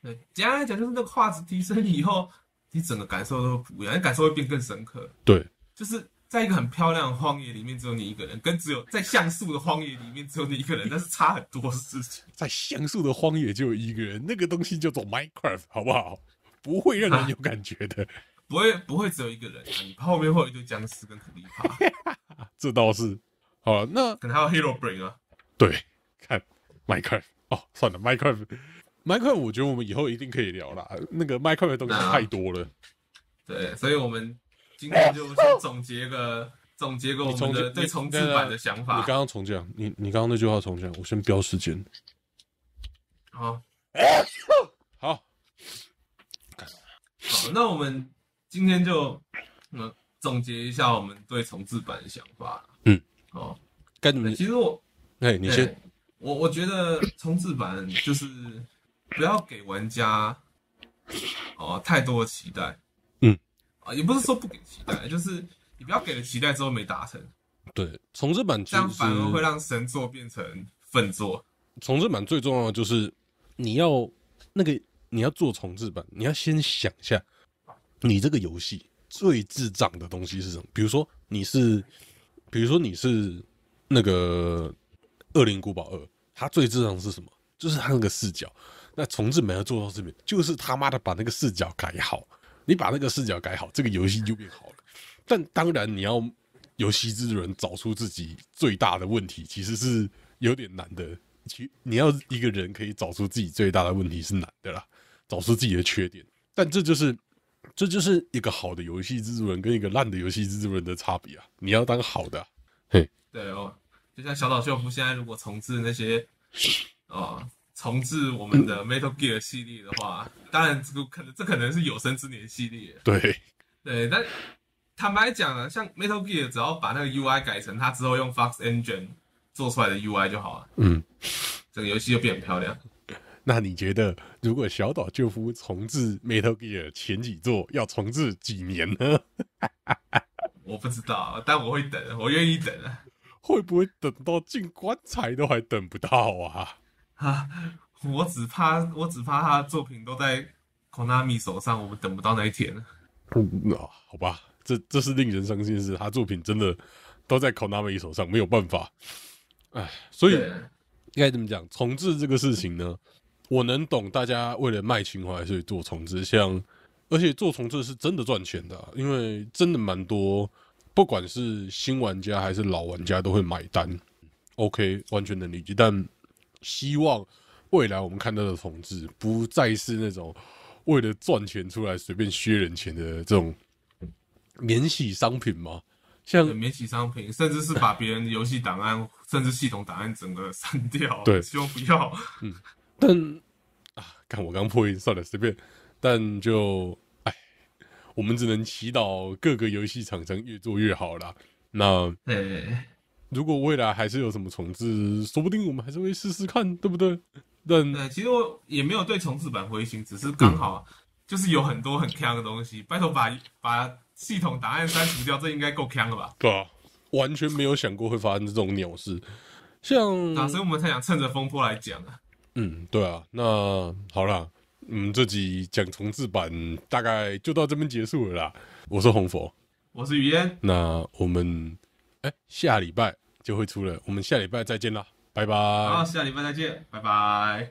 对，简单来讲就是那个画质提升以后，你整个感受都会不一样，你感受会变更深刻。对，就是在一个很漂亮的荒野里面只有你一个人，跟只有在像素的荒野里面只有你一个人，那是差很多事情。在像素的荒野就有一个人，那个东西叫做 Minecraft，好不好？不会让人有感觉的。不会不会只有一个人、啊，你后面会有一堆僵尸跟土地爬，这倒是。好了，那可能还有 Hero Brain 啊。对，看 Minecraft 哦，算了，Minecraft。Minecraft，我觉得我们以后一定可以聊啦。那个 Minecraft 的东西太多了。对，所以我们今天就先总结个 总结个我们的对重置版的想法你。刚刚重讲，你你刚刚那句话重讲，我先标时间。好，好，好，那我们今天就嗯总结一下我们对重置版的想法。嗯，哦，该怎么对？其实我哎，你先，我我觉得重置版就是不要给玩家哦太多的期待，嗯，啊，也不是说不给期待，就是你不要给了期待之后没达成，对重置版其这样反而会让神作变成粪作。重置版最重要的就是你要那个你要做重置版，你要先想一下，你这个游戏最智障的东西是什么？比如说你是，比如说你是那个《恶灵古堡二》，它最智障的是什么？就是它那个视角。那重置版要做到这边，就是他妈的把那个视角改好。你把那个视角改好，这个游戏就变好了。但当然，你要游戏制作人找出自己最大的问题，其实是有点难的。其你要一个人可以找出自己最大的问题是难的啦，找出自己的缺点。但这就是这就是一个好的游戏制作人跟一个烂的游戏制作人的差别啊！你要当好的啊、对哦，就像小岛秀夫现在如果重置那些哦重置我们的 Metal Gear 系列的话，当然这个可能这可能是有生之年系列。对，对，但坦白讲啊，像 Metal Gear 只要把那个 UI 改成它之后用 Fox Engine 做出来的 UI 就好了，嗯。整个游戏就变很漂亮。那你觉得，如果小岛救夫重置 Metal Gear 前几座，要重置几年呢？我不知道，但我会等，我愿意等啊。会不会等到进棺材都还等不到啊？啊，我只怕我只怕他的作品都在 Konami 手上，我们等不到那一天。嗯，啊好吧，这这是令人伤心的事。他作品真的都在 Konami 手上，没有办法。哎，所以应该怎么讲？重置这个事情呢，我能懂大家为了卖情怀所以做重置，像而且做重置是真的赚钱的啊、因为真的蛮多，不管是新玩家还是老玩家都会买单。OK，完全能理解，但希望未来我们看到的重置不再是那种为了赚钱出来随便削人钱的这种免洗商品嘛。像免洗商品，甚至是把别人的游戏档案，甚至系统档案整个删掉。对希望不要。嗯但啊，看我刚破音，算了，随便。但就哎，我们只能祈祷各个游戏厂商越做越好啦。那对，如果未来还是有什么重置，说不定我们还是会试试看，对不对？但对，其实我也没有对重置版灰心，只是刚好就是有很多很强的东西，拜托把把系统档案删除掉，这应该够强了吧？对啊，完全没有想过会发生这种鸟事。像啊，所以我们才想趁着风波来讲啊。嗯，对啊，那好啦，嗯，这集讲重置版大概就到这边结束了啦。我是红佛，我是雨嫣，那我们哎、下礼拜就会出了，我们下礼拜再见啦，拜拜。好，下礼拜再见，拜拜。